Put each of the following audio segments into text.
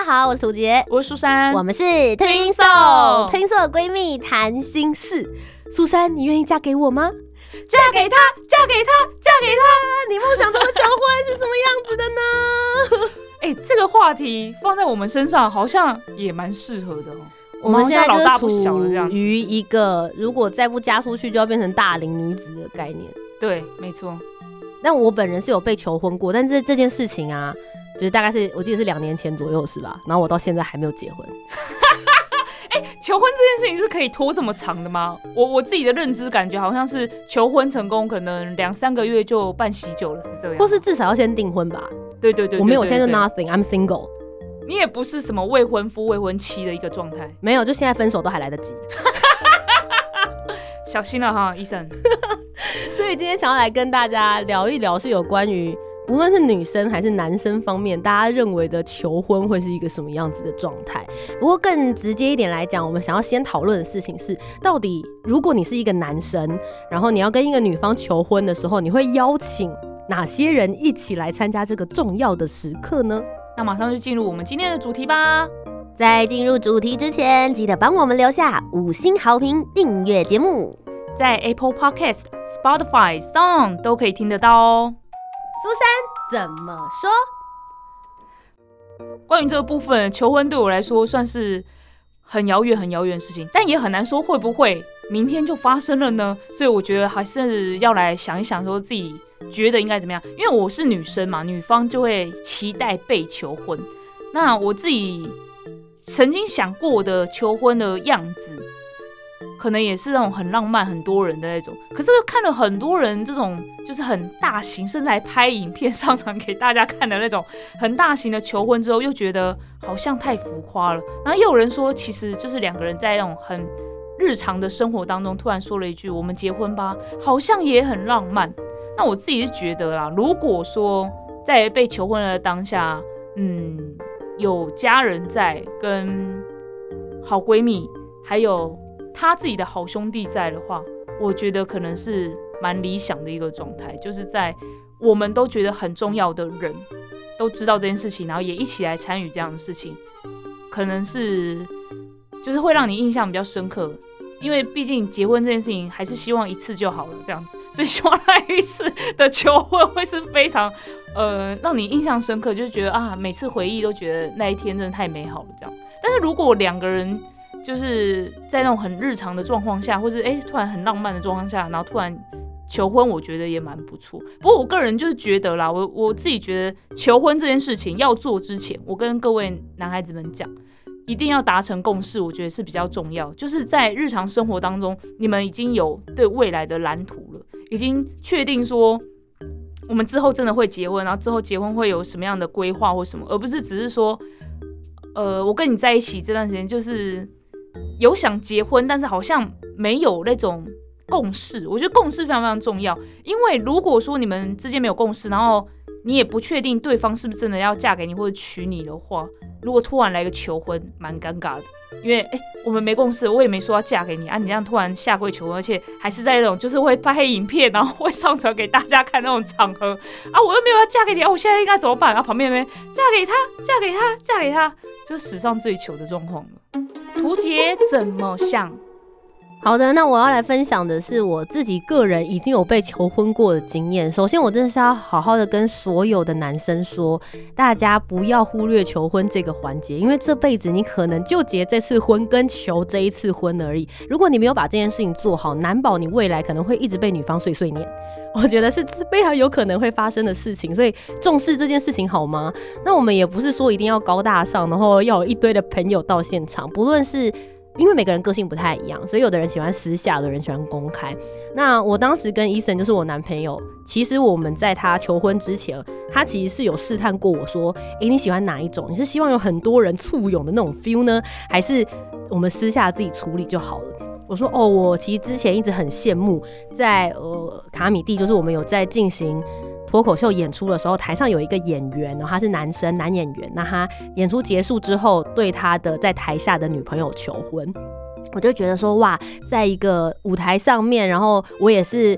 家好，我是涂杰，我是苏珊，我们是推送推送闺蜜谈心事。苏珊，你愿意嫁给我吗？嫁给他，嫁给他，嫁给他！你梦想中的求婚是什么样子的呢？哎，这个话题放在我们身上好像也蛮适合的哦。我们现在老大不小了，这样于一个如果再不嫁出去就要变成大龄女子的概念。对，没错。但我本人是有被求婚过，但这这件事情啊，就是大概是我记得是两年前左右是吧？然后我到现在还没有结婚。哎，求婚这件事情是可以拖这么长的吗？我我自己的认知感觉好像是求婚成功，可能两三个月就办喜酒了，是这样？或是至少要先订婚吧？对对对，我没有，现在就 nothing，I'm single。你也不是什么未婚夫、未婚妻的一个状态，没有，就现在分手都还来得及。小心了哈，医生。所以今天想要来跟大家聊一聊，是有关于。无论是女生还是男生方面，大家认为的求婚会是一个什么样子的状态？不过更直接一点来讲，我们想要先讨论的事情是，到底如果你是一个男生，然后你要跟一个女方求婚的时候，你会邀请哪些人一起来参加这个重要的时刻呢？那马上就进入我们今天的主题吧。在进入主题之前，记得帮我们留下五星好评，订阅节目，在 Apple Podcast、Spotify、Song 都可以听得到哦。苏珊怎么说？关于这个部分，求婚对我来说算是很遥远、很遥远的事情，但也很难说会不会明天就发生了呢？所以我觉得还是要来想一想，说自己觉得应该怎么样。因为我是女生嘛，女方就会期待被求婚。那我自己曾经想过的求婚的样子。可能也是那种很浪漫、很多人的那种，可是看了很多人这种就是很大型，甚至还拍影片上传给大家看的那种很大型的求婚之后，又觉得好像太浮夸了。然后又有人说，其实就是两个人在那种很日常的生活当中，突然说了一句“我们结婚吧”，好像也很浪漫。那我自己是觉得啦，如果说在被求婚的当下，嗯，有家人在，跟好闺蜜，还有。他自己的好兄弟在的话，我觉得可能是蛮理想的一个状态，就是在我们都觉得很重要的人都知道这件事情，然后也一起来参与这样的事情，可能是就是会让你印象比较深刻，因为毕竟结婚这件事情还是希望一次就好了这样子，所以希望那一次的求婚会是非常 呃让你印象深刻，就是觉得啊每次回忆都觉得那一天真的太美好了这样。但是如果两个人就是在那种很日常的状况下，或是哎突然很浪漫的状况下，然后突然求婚，我觉得也蛮不错。不过我个人就是觉得啦，我我自己觉得求婚这件事情要做之前，我跟各位男孩子们讲，一定要达成共识，我觉得是比较重要。就是在日常生活当中，你们已经有对未来的蓝图了，已经确定说我们之后真的会结婚，然后之后结婚会有什么样的规划或什么，而不是只是说，呃，我跟你在一起这段时间就是。有想结婚，但是好像没有那种共识。我觉得共识非常非常重要，因为如果说你们之间没有共识，然后你也不确定对方是不是真的要嫁给你或者娶你的话，如果突然来个求婚，蛮尴尬的。因为哎，我们没共识，我也没说要嫁给你啊，你这样突然下跪求婚，而且还是在那种就是会拍影片，然后会上传给大家看那种场合啊，我又没有要嫁给你啊，我现在应该怎么办？然后旁边那边嫁给他，嫁给他，嫁给他，就史上最糗的状况了。图杰怎么想？好的，那我要来分享的是我自己个人已经有被求婚过的经验。首先，我真的是要好好的跟所有的男生说，大家不要忽略求婚这个环节，因为这辈子你可能就结这次婚跟求这一次婚而已。如果你没有把这件事情做好，难保你未来可能会一直被女方碎碎念。我觉得是非常有可能会发生的事情，所以重视这件事情好吗？那我们也不是说一定要高大上，然后要有一堆的朋友到现场。不论是因为每个人个性不太一样，所以有的人喜欢私下，有的人喜欢公开。那我当时跟伊森就是我男朋友，其实我们在他求婚之前，他其实是有试探过我说：“诶，你喜欢哪一种？你是希望有很多人簇拥的那种 feel 呢，还是我们私下自己处理就好了？”我说哦，我其实之前一直很羡慕，在呃卡米蒂，就是我们有在进行脱口秀演出的时候，台上有一个演员，然后他是男生男演员，那他演出结束之后，对他的在台下的女朋友求婚，我就觉得说哇，在一个舞台上面，然后我也是。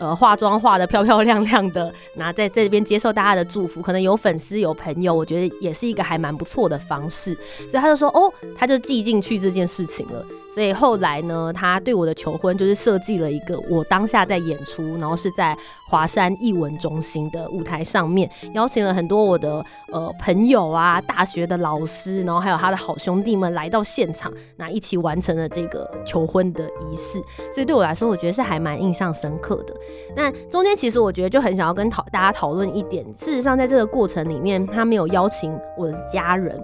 呃，化妆化的漂漂亮亮的，那在这边接受大家的祝福，可能有粉丝有朋友，我觉得也是一个还蛮不错的方式，所以他就说，哦，他就记进去这件事情了。所以后来呢，他对我的求婚就是设计了一个我当下在演出，然后是在华山艺文中心的舞台上面，邀请了很多我的呃朋友啊、大学的老师，然后还有他的好兄弟们来到现场，那一起完成了这个求婚的仪式。所以对我来说，我觉得是还蛮印象深刻的。那中间其实我觉得就很想要跟讨大家讨论一点，事实上在这个过程里面，他没有邀请我的家人。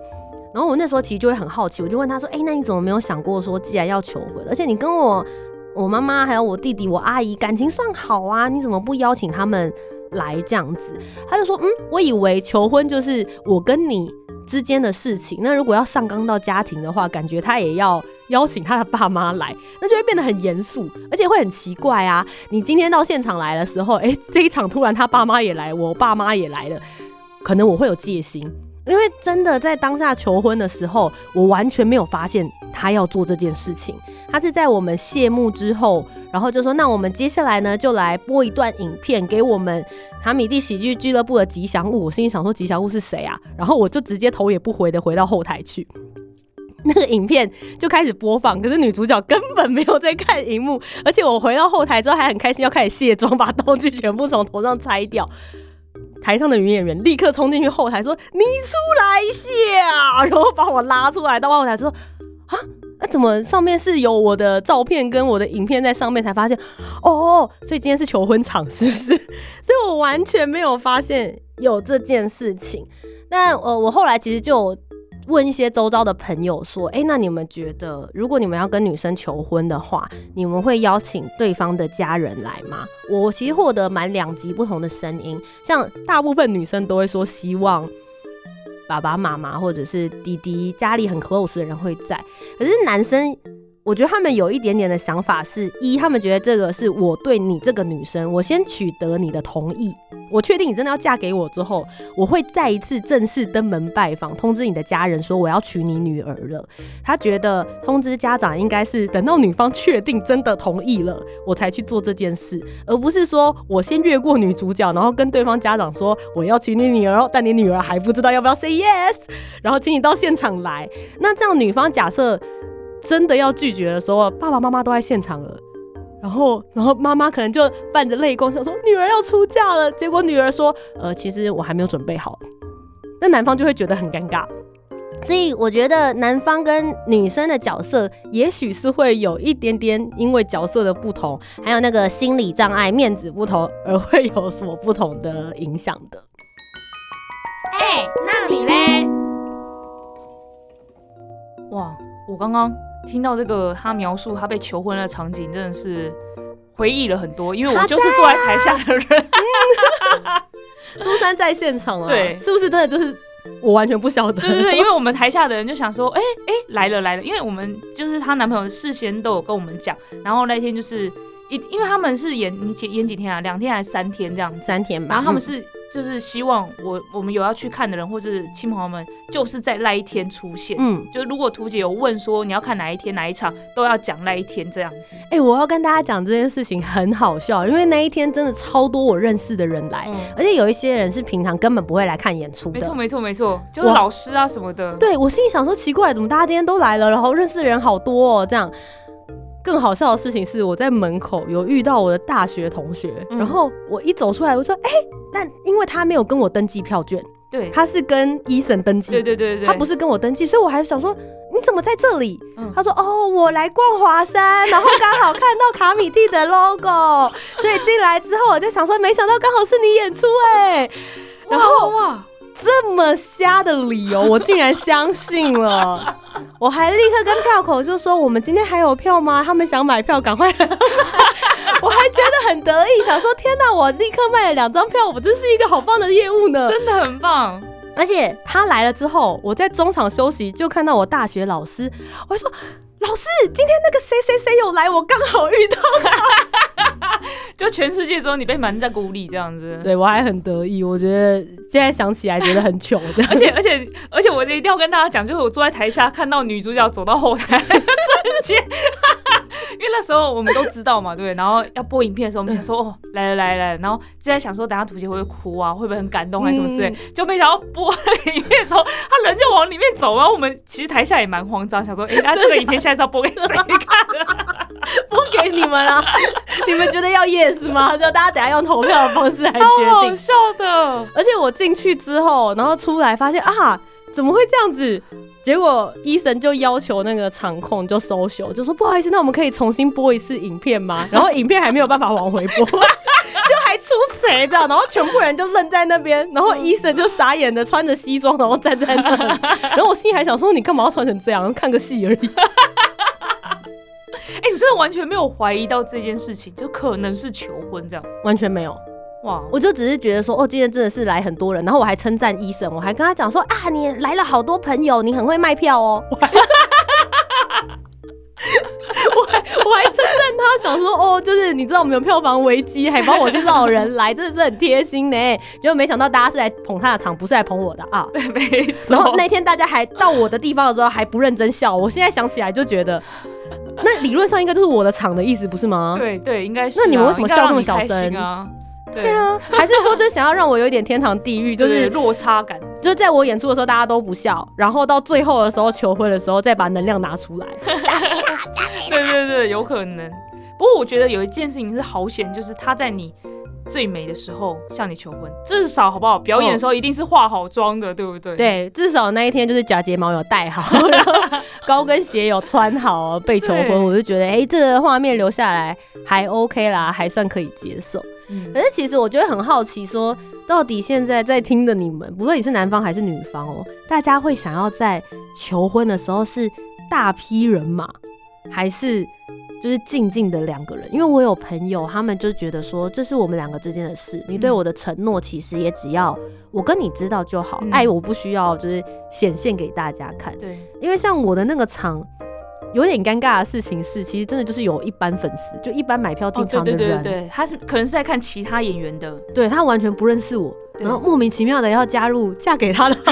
然后我那时候其实就会很好奇，我就问他说：“哎，那你怎么没有想过说，既然要求婚，而且你跟我、我妈妈还有我弟弟、我阿姨感情算好啊，你怎么不邀请他们来这样子？”他就说：“嗯，我以为求婚就是我跟你之间的事情，那如果要上纲到家庭的话，感觉他也要邀请他的爸妈来，那就会变得很严肃，而且会很奇怪啊。你今天到现场来的时候，哎，这一场突然他爸妈也来，我爸妈也来了，可能我会有戒心。”因为真的在当下求婚的时候，我完全没有发现他要做这件事情。他是在我们谢幕之后，然后就说：“那我们接下来呢，就来播一段影片给我们卡米蒂喜剧俱乐部的吉祥物。”我心里想说：“吉祥物是谁啊？”然后我就直接头也不回的回到后台去，那个影片就开始播放。可是女主角根本没有在看荧幕，而且我回到后台之后还很开心，要开始卸妆，把道具全部从头上拆掉。台上的女演员立刻冲进去后台说：“你出来一下！”然后把我拉出来到后台说：“啊，那怎么上面是有我的照片跟我的影片在上面？才发现哦，所以今天是求婚场，是不是？所以我完全没有发现有这件事情。那呃，我后来其实就。”问一些周遭的朋友说：“哎，那你们觉得，如果你们要跟女生求婚的话，你们会邀请对方的家人来吗？”我其实获得蛮两极不同的声音，像大部分女生都会说希望爸爸妈妈或者是弟弟家里很 close 的人会在，可是男生。我觉得他们有一点点的想法是：一，他们觉得这个是我对你这个女生，我先取得你的同意，我确定你真的要嫁给我之后，我会再一次正式登门拜访，通知你的家人说我要娶你女儿了。他觉得通知家长应该是等到女方确定真的同意了，我才去做这件事，而不是说我先越过女主角，然后跟对方家长说我要娶你女儿，但你女儿还不知道要不要 say yes，然后请你到现场来。那这样女方假设。真的要拒绝的时候，爸爸妈妈都在现场了，然后，然后妈妈可能就伴着泪光想说女儿要出嫁了，结果女儿说，呃，其实我还没有准备好，那男方就会觉得很尴尬，所以我觉得男方跟女生的角色，也许是会有一点点因为角色的不同，还有那个心理障碍、面子不同，而会有所不同的影响的。哎，那你嘞？哇，我刚刚。听到这个，他描述他被求婚的场景，真的是回忆了很多。因为我就是坐在台下的人，苏珊在现场啊，对，是不是真的就是我完全不晓得？对对对，因为我们台下的人就想说，哎哎，来了来了，因为我们就是她男朋友事先都有跟我们讲，然后那天就是一，因为他们是演你演几天啊，两天还是三天这样，三天吧，然后他们是。就是希望我我们有要去看的人，或是亲朋友们，就是在那一天出现。嗯，就如果图姐有问说你要看哪一天哪一场，都要讲那一天这样子。哎，我要跟大家讲这件事情很好笑，因为那一天真的超多我认识的人来，而且有一些人是平常根本不会来看演出的。没错没错没错，就是老师啊什么的。对我心里想说奇怪，怎么大家今天都来了，然后认识的人好多哦，这样。更好笑的事情是，我在门口有遇到我的大学同学，然后我一走出来，我说：“哎，但因为他没有跟我登记票券，对，他是跟医生登记，对对对对，他不是跟我登记，所以我还想说你怎么在这里？他说：哦，我来逛华山，然后刚好看到卡米蒂的 logo，所以进来之后我就想说，没想到刚好是你演出哎，然后哇。”这么瞎的理由，我竟然相信了！我还立刻跟票口就说：“我们今天还有票吗？他们想买票，赶快！”我还觉得很得意，想说：“天哪，我立刻卖了两张票，我真是一个好棒的业务呢！”真的很棒。而且他来了之后，我在中场休息就看到我大学老师，我说：“老师，今天那个谁谁谁有来，我刚好遇到。就全世界只有你被瞒在鼓里这样子。对我还很得意，我觉得现在想起来觉得很糗的。而且而且而且，我一定要跟大家讲，就是我坐在台下看到女主角走到后台的 瞬间，因为那时候我们都知道嘛，对不对？然后要播影片的时候，我们想说哦，来了来了，然后就在想说，等下图姐会不会哭啊？会不会很感动还是什么之类？就没想到播影片的时候，他人就往里面走，然后我们其实台下也蛮慌张，想说，哎，那这个影片现在是要播给谁看？播给你们啊？你们觉得要 yes 吗？就大家等下用投票的方式来决定。好笑的。而且我进去之后，然后出来发现啊，怎么会这样子？结果医生就要求那个场控就收手，就说不好意思，那我们可以重新播一次影片吗？然后影片还没有办法往回播，就还出贼这样，然后全部人就愣在那边，然后医生就傻眼的穿着西装，然后站在那，然后我心里还想说，你干嘛要穿成这样？看个戏而已。哎，你真的完全没有怀疑到这件事情，就可能是求婚这样？完全没有。哇！我就只是觉得说，哦，今天真的是来很多人，然后我还称赞医生，我还跟他讲说啊，你来了好多朋友，你很会卖票哦。我还我还称赞他，想说哦，就是你知道我们有票房危机，还帮我去捞人来，真的是很贴心呢。结果没想到大家是来捧他的场，不是来捧我的啊。对，没错。然后那天大家还到我的地方的时候还不认真笑，我现在想起来就觉得，那理论上应该就是我的场的意思，不是吗？对对，应该是。那你们为什么笑这么小声啊？对啊，还是说就想要让我有一点天堂地狱，就是落差感，就是在我演出的时候大家都不笑，然后到最后的时候求婚的时候再把能量拿出来。对对对，有可能。不过我觉得有一件事情是好险，就是他在你最美的时候向你求婚，至少好不好？表演的时候一定是化好妆的，对不对？对，至少那一天就是假睫毛有戴好，然后高跟鞋有穿好被求婚，我就觉得哎，这个画面留下来还 OK 啦，还算可以接受。可是其实我就会很好奇，说到底现在在听的你们，不论你是男方还是女方哦，大家会想要在求婚的时候是大批人马，还是就是静静的两个人？因为我有朋友，他们就觉得说这是我们两个之间的事，你对我的承诺其实也只要我跟你知道就好，爱我不需要就是显现给大家看。对，因为像我的那个场。有点尴尬的事情是，其实真的就是有一般粉丝，就一般买票进场的人，对对对对，他是可能是在看其他演员的，对他完全不认识我，然后莫名其妙的要加入嫁给他的。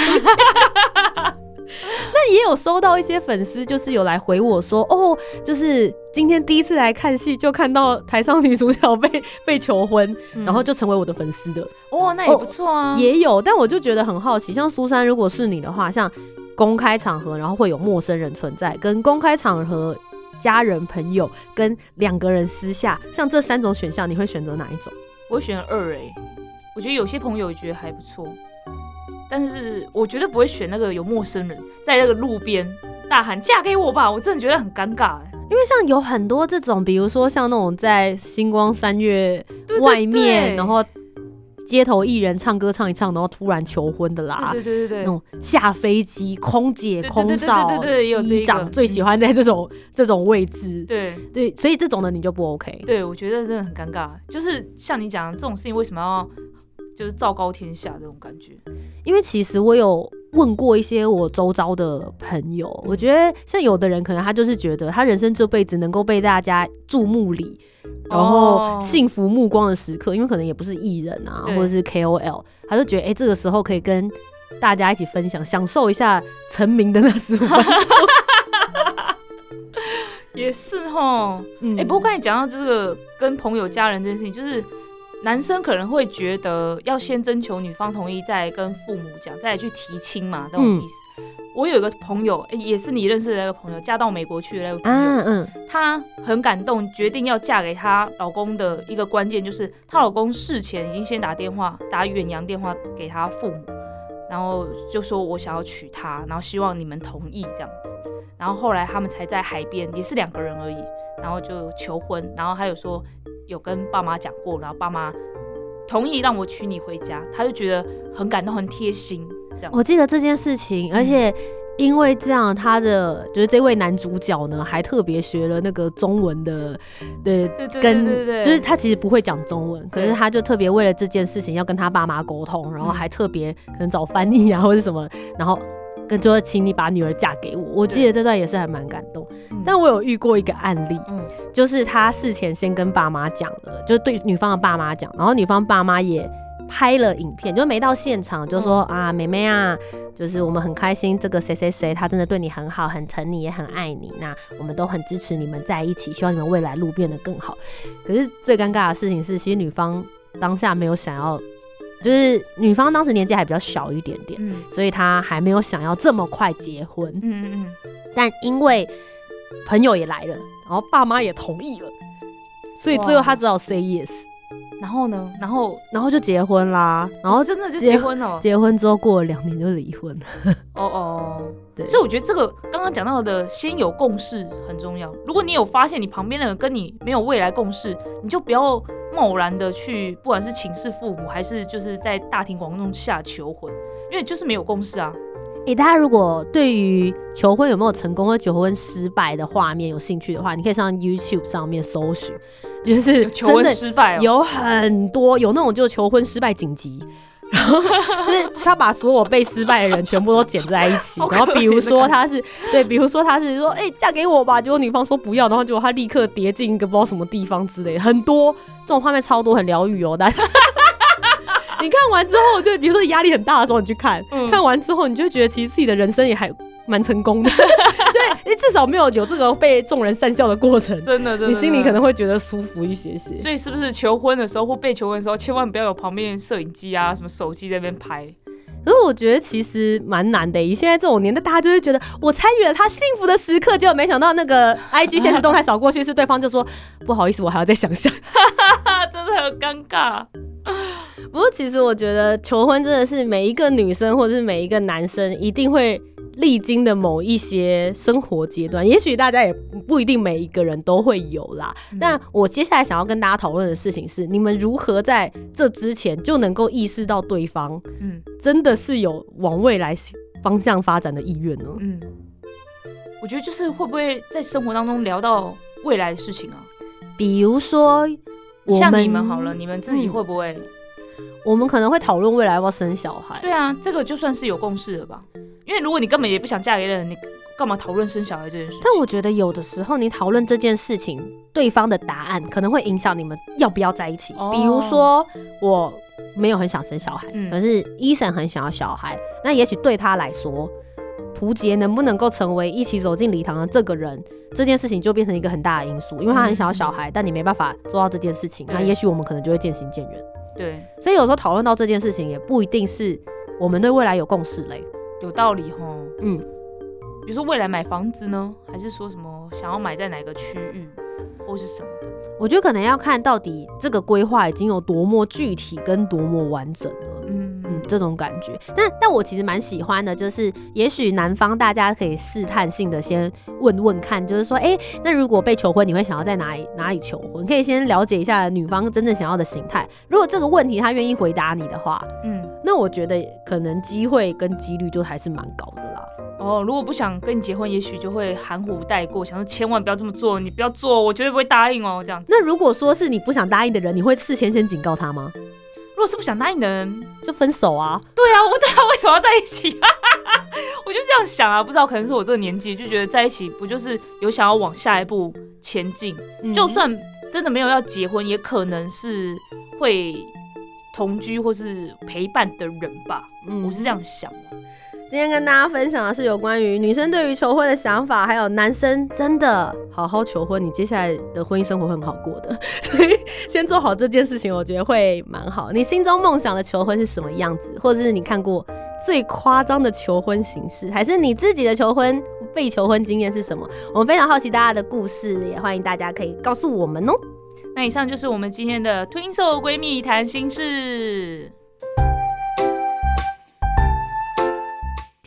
那也有收到一些粉丝，就是有来回我说，哦，就是今天第一次来看戏，就看到台上女主角被被求婚，然后就成为我的粉丝的。哦，那也不错啊。也有，但我就觉得很好奇，像苏珊，如果是你的话，像。公开场合，然后会有陌生人存在，跟公开场合、家人、朋友，跟两个人私下，像这三种选项，你会选择哪一种？我会选二诶，我觉得有些朋友觉得还不错，但是我绝对不会选那个有陌生人在那个路边大喊“嫁给我吧”，我真的觉得很尴尬哎，因为像有很多这种，比如说像那种在星光三月外面，然后。街头艺人唱歌唱一唱，然后突然求婚的啦，对对对对，那种下飞机空姐、空少、对对对机长最喜欢在这种这种位置，对。对，所以这种的你就不 OK。对，我觉得真的很尴尬，就是像你讲这种事情，为什么要就是昭告天下这种感觉？因为其实我有问过一些我周遭的朋友，我觉得像有的人可能他就是觉得他人生这辈子能够被大家注目礼。然后幸福目光的时刻，因为可能也不是艺人啊，或者是 KOL，他就觉得哎，这个时候可以跟大家一起分享，享受一下成名的那十五分钟。也是哈，哎，不过刚才讲到这个跟朋友、家人这件事情，就是男生可能会觉得要先征求女方同意，再跟父母讲，再去提亲嘛，这种意思。我有一个朋友，也是你认识的那个朋友，嫁到美国去的那个朋友，嗯嗯，她很感动，决定要嫁给她老公的一个关键就是，她老公事前已经先打电话，打远洋电话给她父母，然后就说我想要娶她，然后希望你们同意这样子，然后后来他们才在海边，也是两个人而已，然后就求婚，然后还有说有跟爸妈讲过，然后爸妈同意让我娶你回家，他就觉得很感动，很贴心。我记得这件事情，而且因为这样，他的就是这位男主角呢，还特别学了那个中文的，对，跟就是他其实不会讲中文，可是他就特别为了这件事情要跟他爸妈沟通，然后还特别可能找翻译啊或者什么，然后跟说请你把女儿嫁给我。我记得这段也是还蛮感动。但我有遇过一个案例，嗯就是他事前先跟爸妈讲了，就是对女方的爸妈讲，然后女方爸妈也拍了影片，就没到现场就说、啊，妹妹啊，就是我们很开心，这个谁谁谁他真的对你很好，很疼你，也很爱你，那我们都很支持你们在一起，希望你们未来路变得更好。可是最尴尬的事情是，其实女方当下没有想要，就是女方当时年纪还比较小一点点，嗯所以她还没有想要这么快结婚。嗯嗯嗯，但因为朋友也来了，然后爸妈也同意了，所以最后他只好 say yes，然后呢？然后然后就结婚啦。然后哦，真的就结结婚了。结婚之后过了两年就离婚了。哦哦，对，所以我觉得这个刚刚讲到的先有共识很重要。如果你有发现你旁边那个跟你没有未来共识，你就不要贸然的去，不管是请示父母，还是就是在大庭广众下求婚，因为就是没有共识啊。诶、大家如果对于求婚有没有成功或求婚失败的画面有兴趣的话，你可以上 YouTube 上面搜寻，就是求婚失败哦，有很多有那种就是求婚失败紧急，然后 就是他把所有被失败的人全部都剪在一起 然后比如说他是对，比如说他是说哎、嫁给我吧，结果女方说不要，然后结果他立刻跌进一个不知道什么地方之类的，很多这种画面超多，很疗愈哦，但。你看完之后，就比如说压力很大的时候，你去看，嗯看完之后，你就觉得其实自己的人生也还蛮成功的，对，至少没有有这个被众人讪笑的过程，真的真的，你心里可能会觉得舒服一些些。所以是不是求婚的时候或被求婚的时候，千万不要有旁边摄影机啊、什么手机在那边拍？可是我觉得其实蛮难的，以现在这种年代，大家就会觉得我参与了他幸福的时刻，结果没想到那个 IG 现实动态扫过去，是对方就说 不好意思，我还要再想想。啊，真的很尴尬。不过其实我觉得求婚真的是每一个女生或者是每一个男生一定会历经的某一些生活阶段，也许大家也不一定每一个人都会有啦。但我接下来想要跟大家讨论的事情是，你们如何在这之前就能够意识到对方嗯真的是有往未来方向发展的意愿呢？嗯，我觉得就是会不会在生活当中聊到未来的事情啊？比如说，像你们好了，你们自己嗯会不会？我们可能会讨论未来要不要生小孩。对啊，这个就算是有共识了吧？因为如果你根本也不想嫁给人，你干嘛讨论生小孩这件事？但我觉得有的时候你讨论这件事情，对方的答案可能会影响你们要不要在一起。哦比如说，我没有很想生小孩，嗯可是医生很想要小孩，那也许对他来说，图杰能不能够成为一起走进礼堂的这个人，这件事情就变成一个很大的因素，因为他很想要小孩，但你没办法做到这件事情，那也许我们可能就会渐行渐远。对，所以有时候讨论到这件事情，也不一定是我们对未来有共识嘞。有道理吼。嗯，比如说未来买房子呢，还是说什么想要买在哪个区域，或是什么的？我觉得可能要看到底这个规划已经有多么具体跟多么完整了。嗯嗯，这种感觉。但但我其实蛮喜欢的，就是也许男方大家可以试探性的先问问看，就是说，哎、那如果被求婚，你会想要在哪里哪里求婚？可以先了解一下女方真正想要的形态。如果这个问题他愿意回答你的话，嗯，那我觉得可能机会跟几率就还是蛮高的啦。哦，如果不想跟你结婚，也许就会含糊带过，想说千万不要这么做，你不要做，我绝对不会答应哦。这样子，那如果说是你不想答应的人，你会事先先警告他吗？如果是不想答应的人，就分手啊？对啊，我对啊，为什么要在一起？我就这样想啊，不知道可能是我这个年纪就觉得在一起不就是有想要往下一步前进，嗯就算真的没有要结婚，也可能是会同居或是陪伴的人吧，嗯我是这样想的。今天跟大家分享的是有关于女生对于求婚的想法，还有男生真的好好求婚，你接下来的婚姻生活很好过的。先做好这件事情，我觉得会蛮好。你心中梦想的求婚是什么样子，或者是你看过最夸张的求婚形式，还是你自己的求婚被求婚经验是什么？我们非常好奇大家的故事，也欢迎大家可以告诉我们哦。那以上就是我们今天的 Twin Soul 闺蜜谈心事。